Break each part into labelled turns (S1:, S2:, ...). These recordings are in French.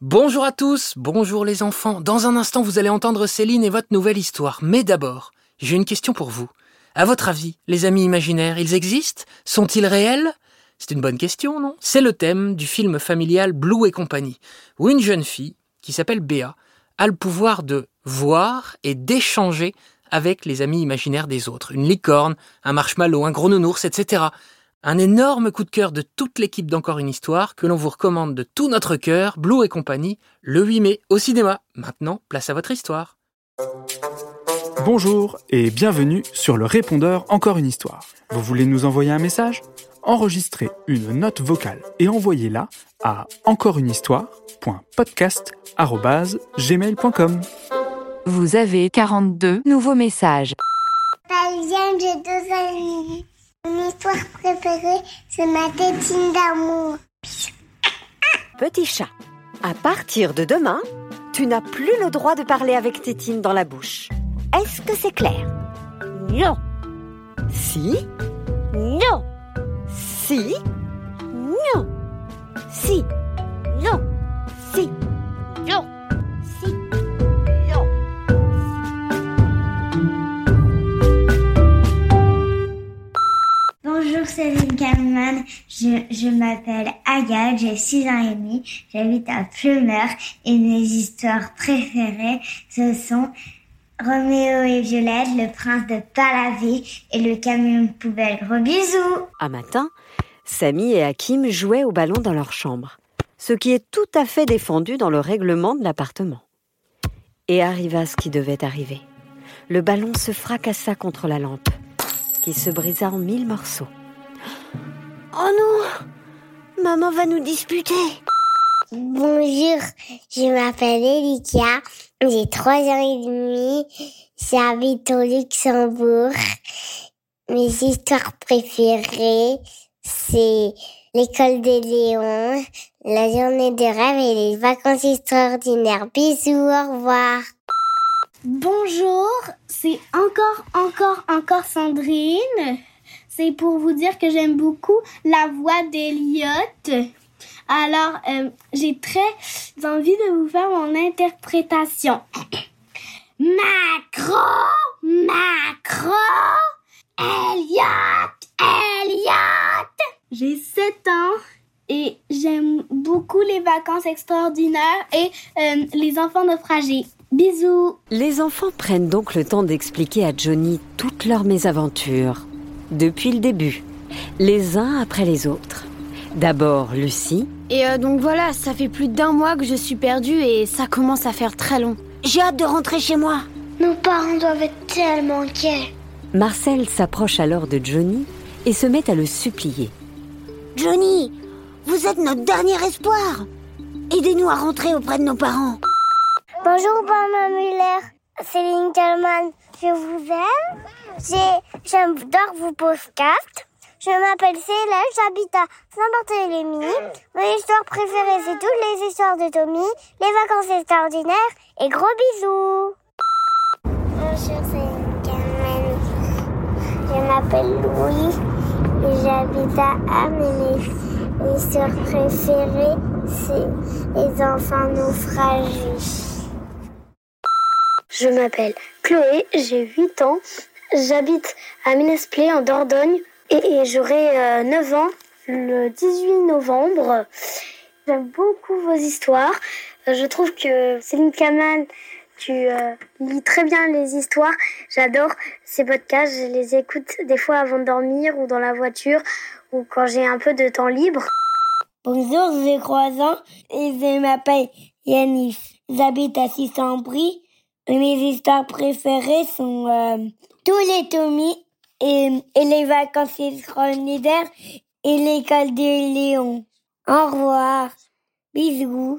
S1: Bonjour à tous, bonjour les enfants. Dans un instant, vous allez entendre Céline et votre nouvelle histoire. Mais d'abord, j'ai une question pour vous. À votre avis, les amis imaginaires, ils existent? Sont-ils réels? C'est une bonne question, non? C'est le thème du film familial Blue et compagnie, où une jeune fille, qui s'appelle Béa, a le pouvoir de voir et d'échanger avec les amis imaginaires des autres. Une licorne, un marshmallow, un gros nounours, etc. Un énorme coup de cœur de toute l'équipe d'Encore une histoire que l'on vous recommande de tout notre cœur, Blue et compagnie, le 8 mai au cinéma. Maintenant, place à votre histoire.
S2: Bonjour et bienvenue sur le répondeur Encore une histoire. Vous voulez nous envoyer un message? Enregistrez une note vocale et envoyez-la à encoreunhistoire.podcast@gmail.com.
S3: Vous avez 42 nouveaux messages.
S4: Parisienne, j'ai deux amis. Mon histoire préférée, c'est ma tétine d'amour.
S5: Petit chat, à partir de demain, tu n'as plus le droit de parler avec Tétine dans la bouche. Est-ce que c'est clair?
S6: Non,
S5: Si?
S6: Non,
S5: Si?
S6: Non,
S5: Si.
S6: Non,
S4: 6 ans et demi, j'habite à Plumeur et mes histoires préférées ce sont Roméo et Violette, le prince de Palavie et le camion poubelle. Gros bisous
S5: Un matin, Samy et Hakim jouaient au ballon dans leur chambre, ce qui est tout à fait défendu dans le règlement de l'appartement. Et arriva ce qui devait arriver. Le ballon se fracassa contre la lampe, qui se brisa en mille morceaux.
S6: Oh non, maman va nous disputer.
S4: Bonjour, je m'appelle Elika, j'ai 3 ans et demi, j'habite au Luxembourg. Mes histoires préférées, c'est l'école des lions, la journée des rêves et les vacances extraordinaires. Bisous, au revoir.
S7: Bonjour, c'est encore, encore, encore Sandrine. C'est pour vous dire que j'aime beaucoup la voix d'Eliott. Alors, euh, j'ai très envie de vous faire mon interprétation. Macron, Macron, Elliot, Elliot. J'ai 7 ans et j'aime beaucoup les vacances extraordinaires et euh, les enfants naufragés. Bisous.
S5: Les enfants prennent donc le temps d'expliquer à Johnny toutes leurs mésaventures, depuis le début, les uns après les autres. D'abord Lucie,
S8: Et euh, donc voilà, ça fait plus d'un mois que je suis perdue et ça commence à faire très long.
S6: J'ai hâte de rentrer chez moi.
S4: Nos parents doivent être tellement inquiets.
S5: Marcel s'approche alors de Johnny et se met à le supplier.
S6: Johnny, vous êtes notre dernier espoir. Aidez-nous à rentrer auprès de nos parents.
S4: Bonjour, Bernard Muller. Céline Kalman, je vous aime. J'adore vos podcasts. Je m'appelle Céleste, j'habite à Saint-Barthélemy. Mon histoire préférée, c'est toutes les histoires de Tommy, les vacances extraordinaires et gros bisous. Bonjour, Céline Kalman. Je m'appelle Louis et j'habite à Amiens. Mes histoires préférées, c'est les enfants naufragés.
S9: Je m'appelle Chloé, j'ai 8 ans, j'habite à Ménesplé en Dordogne et, et j'aurai euh, 9 ans le 18 novembre. J'aime beaucoup vos histoires. Euh, Je trouve que Céline Kaman, tu euh, lis très bien les histoires. J'adore ces podcasts, je les écoute des fois avant de dormir ou dans la voiture ou quand j'ai un peu de temps libre.
S4: Bonjour, 3 ans et je m'appelle Yanis. J'habite à Sissambri. Mes histoires préférées sont euh, tous les Tommy et, et les vacances extraordinaires et l'école des Léons. Au revoir. Bisous.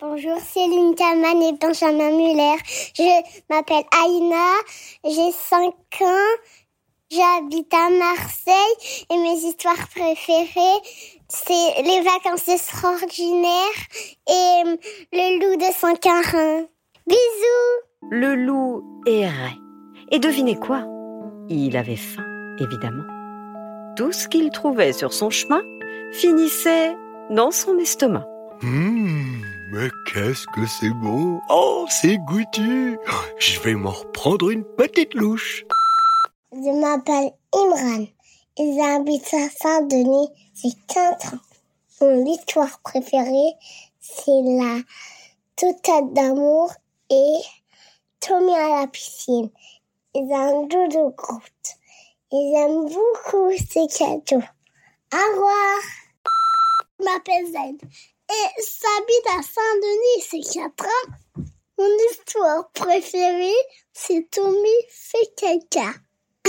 S4: Bonjour, Céline Kaman et Benjamin Muller. Je m'appelle Aïna, j'ai 5 ans, j'habite à Marseille et mes histoires préférées, c'est les vacances extraordinaires et le loup de Sancarin. Bisous
S5: Le loup errait. Et devinez quoi? Il avait faim, évidemment. Tout ce qu'il trouvait sur son chemin finissait dans son estomac.
S10: Hum, mais qu'est-ce que c'est bon Oh, c'est goûtu Je vais m'en reprendre une petite louche.
S4: Je m'appelle Imran et j'habite à Saint-Denis, j'ai 4 ans. Mon histoire préférée, c'est la toute d'amour et Tommy à la piscine. Ils ont un doudou Groot. Et j'aime beaucoup ces cadeaux. Au revoir. Je m'appelle Zen et j'habite à Saint-Denis, c'est 4 ans. Mon histoire préférée, c'est Tommy fait caca.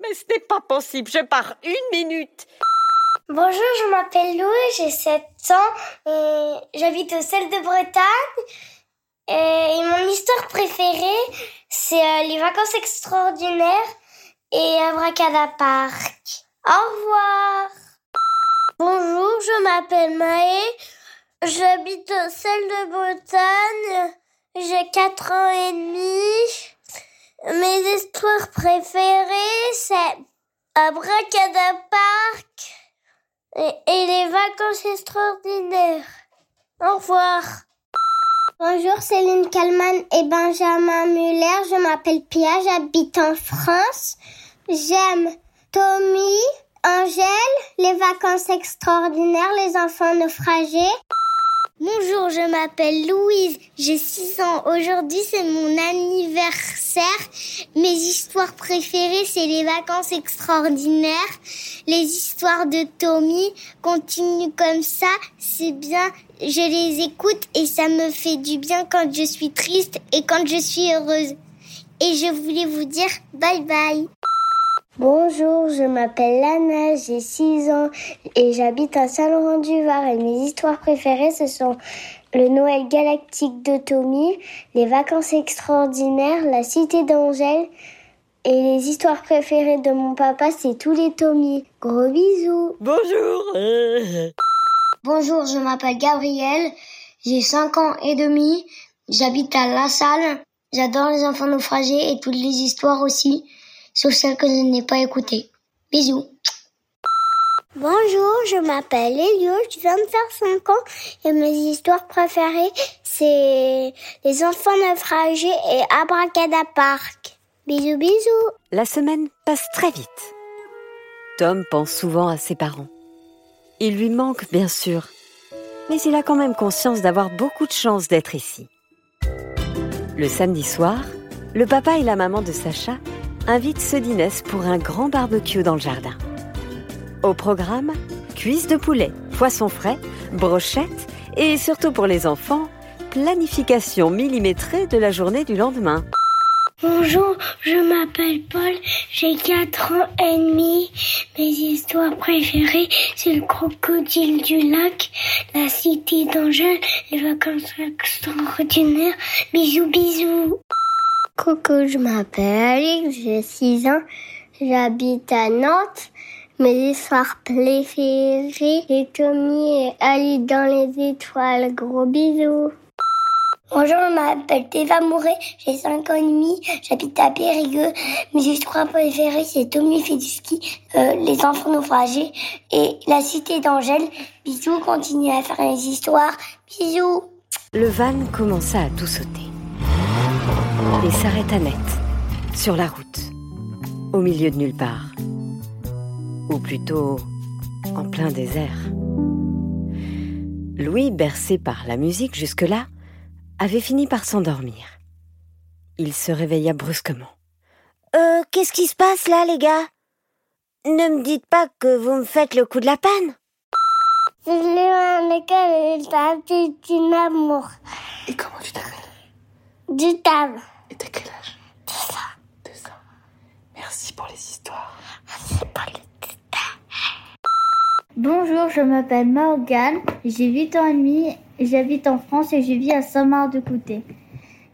S5: Mais ce n'est pas possible, je pars une minute.
S11: Bonjour, je m'appelle Lou, j'ai 7 ans et j'habite au sel de Bretagne. Et mon histoire préférée, c'est euh, les vacances extraordinaires et Abracadapark. Au revoir.
S12: Bonjour, je m'appelle Maë. J'habite au sel de Bretagne. J'ai 4 ans et demi. Mes histoires préférées, c'est Abracadapark et, et les vacances extraordinaires. Au revoir.
S13: Bonjour Céline Kalman et Benjamin Muller. Je m'appelle Pia, j'habite en France. J'aime Tommy, Angèle, les vacances extraordinaires, les enfants naufragés.
S14: Bonjour, je m'appelle Louise, j'ai 6 ans. Aujourd'hui, c'est mon anniversaire. Mes histoires préférées, c'est les vacances extraordinaires. Les histoires de Tommy continuent comme ça, c'est bien. Je les écoute et ça me fait du bien quand je suis triste et quand je suis heureuse. Et je voulais vous dire bye bye.
S15: Bonjour, je m'appelle Lana, j'ai 6 ans et j'habite à Saint-Laurent-du-Var et mes histoires préférées ce sont le Noël galactique de Tommy, les vacances extraordinaires, la cité d'Angèle et les histoires préférées de mon papa c'est tous les Tommy. Gros bisous.
S16: Bonjour.
S17: Bonjour, je m'appelle Gabriel, j'ai 5 ans et demi, j'habite à La Salle, j'adore les enfants naufragés et toutes les histoires aussi sauf celle que je n'ai pas écoutée. Bisous.
S18: Bonjour, je m'appelle Elio, je viens de faire 5 ans et mes histoires préférées, c'est Les enfants naufragés et Abracadapark. Bisous, bisous.
S5: La semaine passe très vite. Tom pense souvent à ses parents. Il lui manque, bien sûr, mais il a quand même conscience d'avoir beaucoup de chance d'être ici. Le samedi soir, le papa et la maman de Sacha invite Sodinès pour un grand barbecue dans le jardin. Au programme, cuisse de poulet, poisson frais, brochettes et surtout pour les enfants, planification millimétrée de la journée du lendemain.
S19: Bonjour, je m'appelle Paul, j'ai 4 ans et demi. Mes histoires préférées, c'est le crocodile du lac, la cité d'Angèle, les vacances extraordinaires. Bisous, bisous.
S20: Coucou, je m'appelle Alex, j'ai 6 ans, j'habite à Nantes. Mes histoires préférées, c'est Tommy et Ali dans les étoiles. Gros bisous.
S21: Bonjour, je m'appelle Théva Mouret, j'ai 5 ans et demi, j'habite à Périgueux. Mes histoires préférées, c'est Tommy fait euh, Les enfants naufragés et La cité d'Angèle. Bisous, continuez à faire les histoires. Bisous.
S5: Le van commença à tout sauter et s'arrêta net, sur la route, au milieu de nulle part. Ou plutôt, en plein désert. Louis, bercé par la musique jusque-là, avait fini par s'endormir. Il se réveilla brusquement.
S6: Euh, qu'est-ce qui se passe là, les gars? Ne me dites pas que vous me faites le coup de la panne
S4: C'est un école et un petit amour.
S2: Et comment tu t'appelles?
S4: Du table.
S2: Et t'as quel âge?
S4: Deux ans.
S2: Deux ans. Merci pour les histoires.
S4: Merci pour les histoires.
S22: Bonjour, je m'appelle Morgane, j'ai 8 ans et demi, j'habite en France et je vis à Saint-Marc-de-Coutet.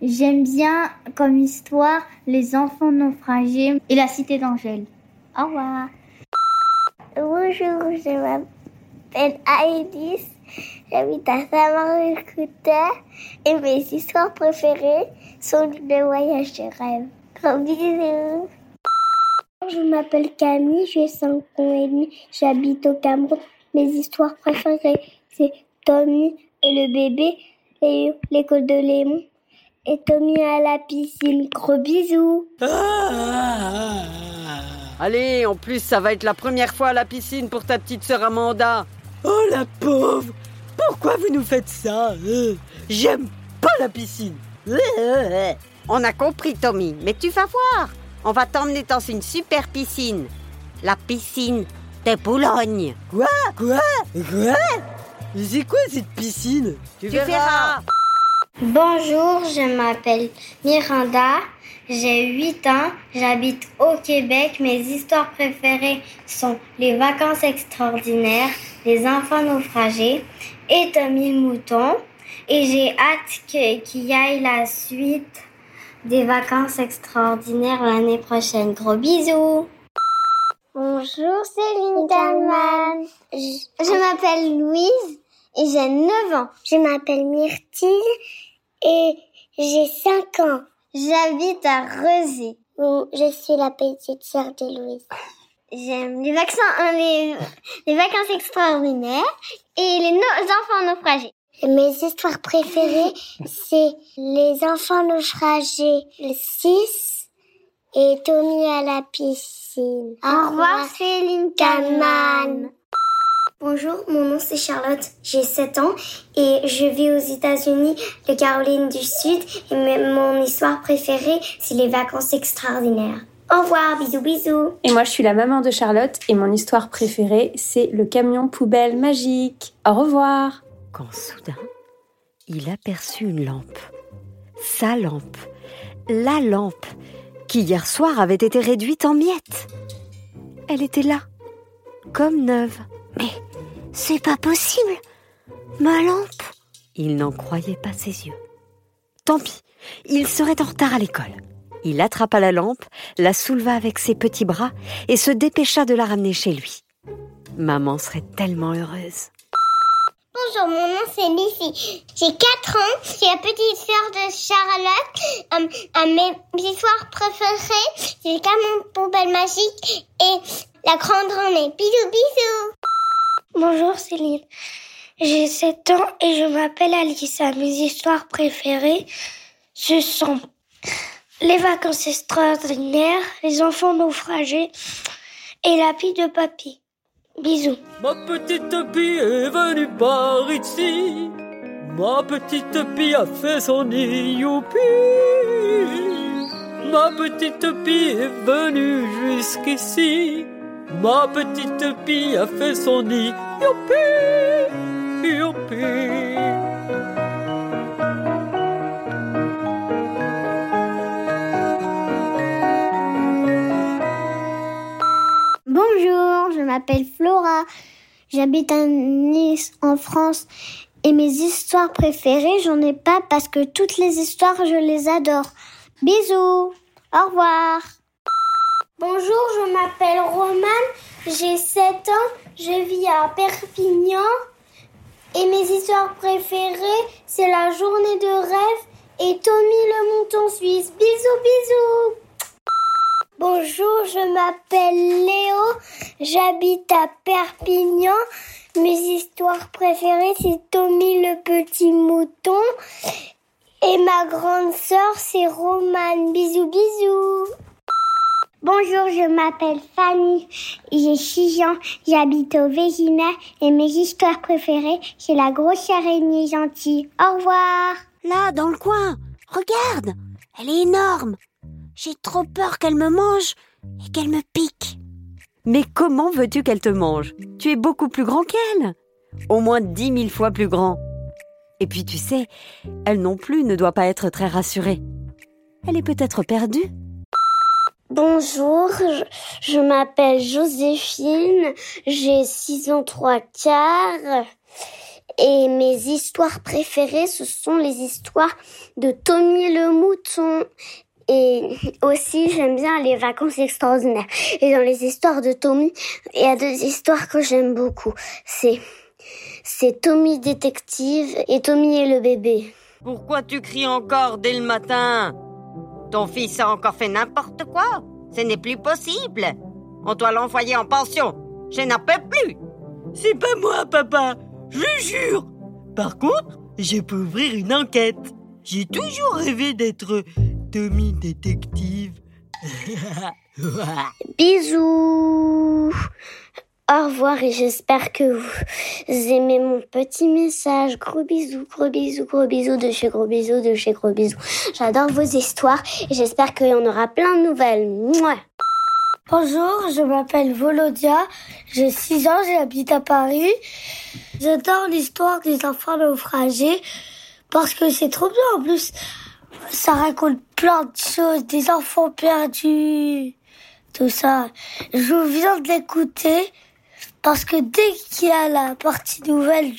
S22: J'aime bien comme histoire les enfants naufragés et la cité d'Angèle. Au revoir.
S4: Bonjour, je m'appelle Aïdis, j'habite à Saint-Marc-de-Coutet et mes histoires préférées sont le voyage de rêve. Gros bisous.
S23: Je m'appelle Camille, j'ai 5 ans et demi, j'habite au Cameroun.
S24: Mes histoires préférées, c'est Tommy et le bébé, et l'école de Léon, et Tommy à la piscine. Gros bisous.
S5: Allez, en plus, ça va être la première fois à la piscine pour ta petite sœur Amanda.
S25: Oh la pauvre Pourquoi vous nous faites ça euh? J'aime pas la piscine.
S5: On a compris, Tommy, mais tu vas voir. On va t'emmener dans une super piscine. La piscine de Boulogne.
S25: Quoi? Quoi? Quoi? C'est quoi cette piscine?
S5: Tu, verras.
S26: Bonjour, je m'appelle Miranda. J'ai 8 ans, j'habite au Québec. Mes histoires préférées sont Les vacances extraordinaires, Les enfants naufragés et Tommy mouton. Et j'ai hâte qu'il y ait la suite des vacances extraordinaires l'année prochaine. Gros bisous
S4: Bonjour Céline Talman. Je, je m'appelle Louise j'ai 9 ans. Je m'appelle Myrtille et j'ai 5 ans. J'habite à Rezé. Où je suis la petite sœur de Louise. J'aime les, vaccins, les, vacances extraordinaires et les enfants naufragés. Mes histoires préférées, c'est Les enfants naufragés, le 6 et Tommy à la piscine. Au revoir Céline Kalman.
S24: Bonjour, mon nom c'est Charlotte, j'ai 7 ans et je vis aux États-Unis, de Caroline du Sud et mon histoire préférée c'est les vacances extraordinaires. Au revoir, bisous bisous.
S16: Et moi je suis la maman de Charlotte et mon histoire préférée c'est le camion poubelle magique. Au revoir.
S5: Quand soudain, il aperçut une lampe. Sa lampe. La lampe qui hier soir avait été réduite en miettes. Elle était là, comme neuve.
S6: Mais c'est pas possible. Ma lampe.
S5: Il n'en croyait pas ses yeux. Tant pis, il serait en retard à l'école. Il attrapa la lampe, la souleva avec ses petits bras et se dépêcha de la ramener chez lui. Maman serait tellement heureuse.
S4: Bonjour, mon nom c'est Lucie. J'ai 4 ans. Je suis la petite sœur de Charlotte. Euh, mes histoires préférées, c'est le camion poubelle magique et la grande randonnée. Bisous, bisous.
S24: Bonjour Céline. J'ai 7 ans et je m'appelle Alissa. Mes histoires préférées, ce sont les vacances extraordinaires, les enfants naufragés et la pile de papier. Bisous.
S25: Ma petite pie est venue par ici. Ma petite pie a fait son nid. Ma petite pie est venue jusqu'ici. Ma petite pie a fait son nid, youpi.
S24: Bonjour, je m'appelle Flora. J'habite à Nice, en France. Et mes histoires préférées, j'en ai pas parce que toutes les histoires, je les adore. Bisous. Au revoir.
S27: Bonjour, je m'appelle Romane. J'ai 7 ans. Je vis à Perpignan. Et mes histoires préférées, c'est la journée de rêve et Tommy le mouton suisse. Bisous, bisous.
S24: Bonjour, je m'appelle Léo, j'habite à Perpignan. Mes histoires préférées, c'est Tommy le petit mouton. Et ma grande sœur, c'est Romane. Bisous, bisous.
S4: Bonjour, je m'appelle Fanny, j'ai 6 ans, j'habite au Vézina et mes histoires préférées, c'est la grosse araignée gentille. Au revoir.
S6: Là, dans le coin, regarde, elle est énorme. J'ai trop peur qu'elle me mange et qu'elle me pique.
S5: Mais comment veux-tu qu'elle te mange? Tu es beaucoup plus grand qu'elle. Au moins dix mille fois plus grand. Et puis tu sais, elle non plus ne doit pas être très rassurée. Elle est peut-être perdue.
S24: Bonjour, je, m'appelle Joséphine, j'ai 6 ans 3 quarts. Et mes histoires préférées, ce sont les histoires de Tommy le mouton. Et aussi, j'aime bien les vacances extraordinaires. Et dans les histoires de Tommy, il y a deux histoires que j'aime beaucoup. C'est, c'est Tommy détective et Tommy et le bébé.
S5: Pourquoi tu cries encore dès le matin? Ton fils a encore fait n'importe quoi. Ce n'est plus possible. On doit l'envoyer en pension. Je n'en peux plus.
S25: c'est pas moi, papa. Je vous jure. Par contre, je peux ouvrir une enquête. J'ai toujours rêvé d'être Tommy détective.
S4: Bisous. Au revoir et j'espère que vous aimez mon petit message. Gros bisous, gros bisous, gros bisous de chez gros bisous, de chez gros bisous. J'adore vos histoires et j'espère qu'il y en aura plein de nouvelles. Mouah.
S21: Bonjour, je m'appelle Volodia, j'ai 6 ans, j'habite à Paris. J'adore l'histoire des enfants naufragés parce que c'est trop bien en plus. Ça raconte plein de choses, des enfants perdus, tout ça. Je viens de l'écouter parce que dès qu'il y a la partie nouvelle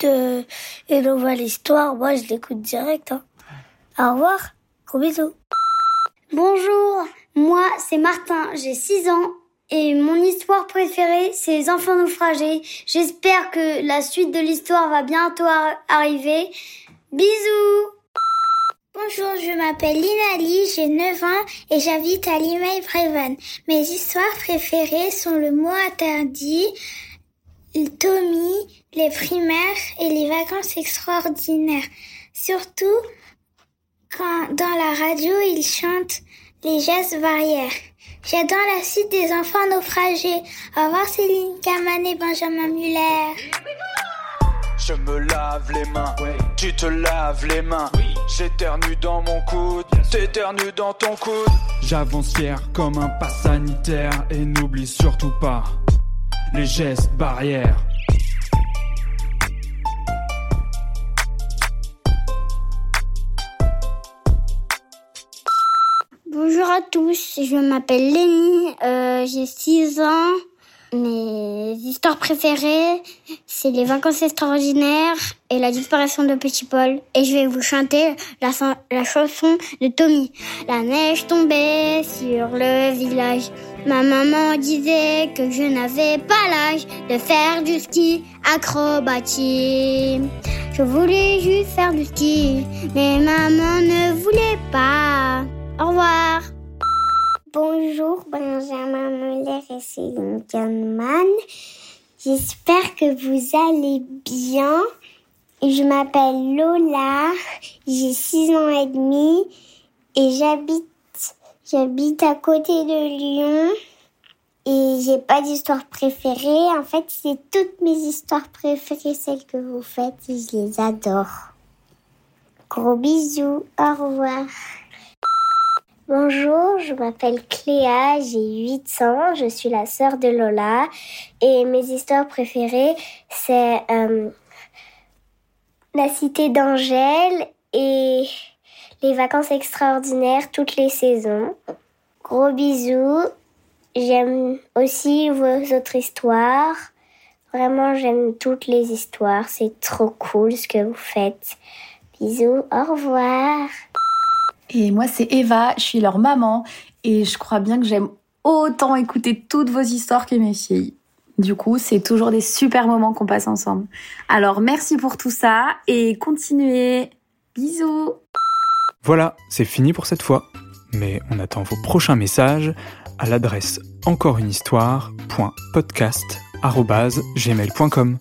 S21: de une nouvelle histoire, moi je l'écoute direct. Hein. Au revoir, gros bisous.
S24: Bonjour, moi c'est Martin, j'ai 6 ans et mon histoire préférée c'est les enfants naufragés. J'espère que la suite de l'histoire va bientôt arriver. Bisous
S28: Bonjour, je m'appelle Linali, j'ai 9 ans et j'habite à limay Brevan. Mes histoires préférées sont le mot interdit, Tommy, les primaires et les vacances extraordinaires. Surtout quand dans la radio ils chantent les gestes barrières. J'adore la suite des enfants naufragés. Au revoir Céline Kaman et Benjamin Muller.
S29: Je me lave les mains, tu te laves les mains. J'éternue dans mon coude, t'éternues dans ton coude.
S2: J'avance fier comme un pas sanitaire et n'oublie surtout pas les gestes barrières.
S24: Bonjour à tous, je m'appelle Lénie, euh, j'ai 6 ans. Mes histoires préférées, c'est les vacances extraordinaires et la disparition de Petit Paul. Et je vais vous chanter la, chanson de Tommy. La neige tombait sur le village. Ma maman disait que je n'avais pas l'âge de faire du ski acrobatique. Je voulais juste faire du ski, mais maman ne voulait pas. Au revoir.
S4: Bonjour Benjamin Muller et Céline Kahneman. J'espère que vous allez bien. Je m'appelle Lola, j'ai 6 ans et demi et j'habite j'habite à côté de Lyon et j'ai pas d'histoire préférée. En fait, c'est toutes mes histoires préférées celles que vous faites et je les adore. Gros bisous, au revoir. Bonjour, je m'appelle Cléa, j'ai 8 ans, je suis la sœur de Lola et mes histoires préférées c'est euh, La cité d'Angèle et Les vacances extraordinaires toutes les saisons. Gros bisous, j'aime aussi vos autres histoires. Vraiment, j'aime toutes les histoires, c'est trop cool ce que vous faites. Bisous, au revoir.
S30: Et moi, c'est Eva, je suis leur maman et je crois bien que j'aime autant écouter toutes vos histoires que mes filles. Du coup, c'est toujours des super moments qu'on passe ensemble. Alors, merci pour tout ça et continuez. Bisous.
S2: Voilà, c'est fini pour cette fois. Mais on attend vos prochains messages à l'adresse encoreunehistoire.podcast.gmail.com.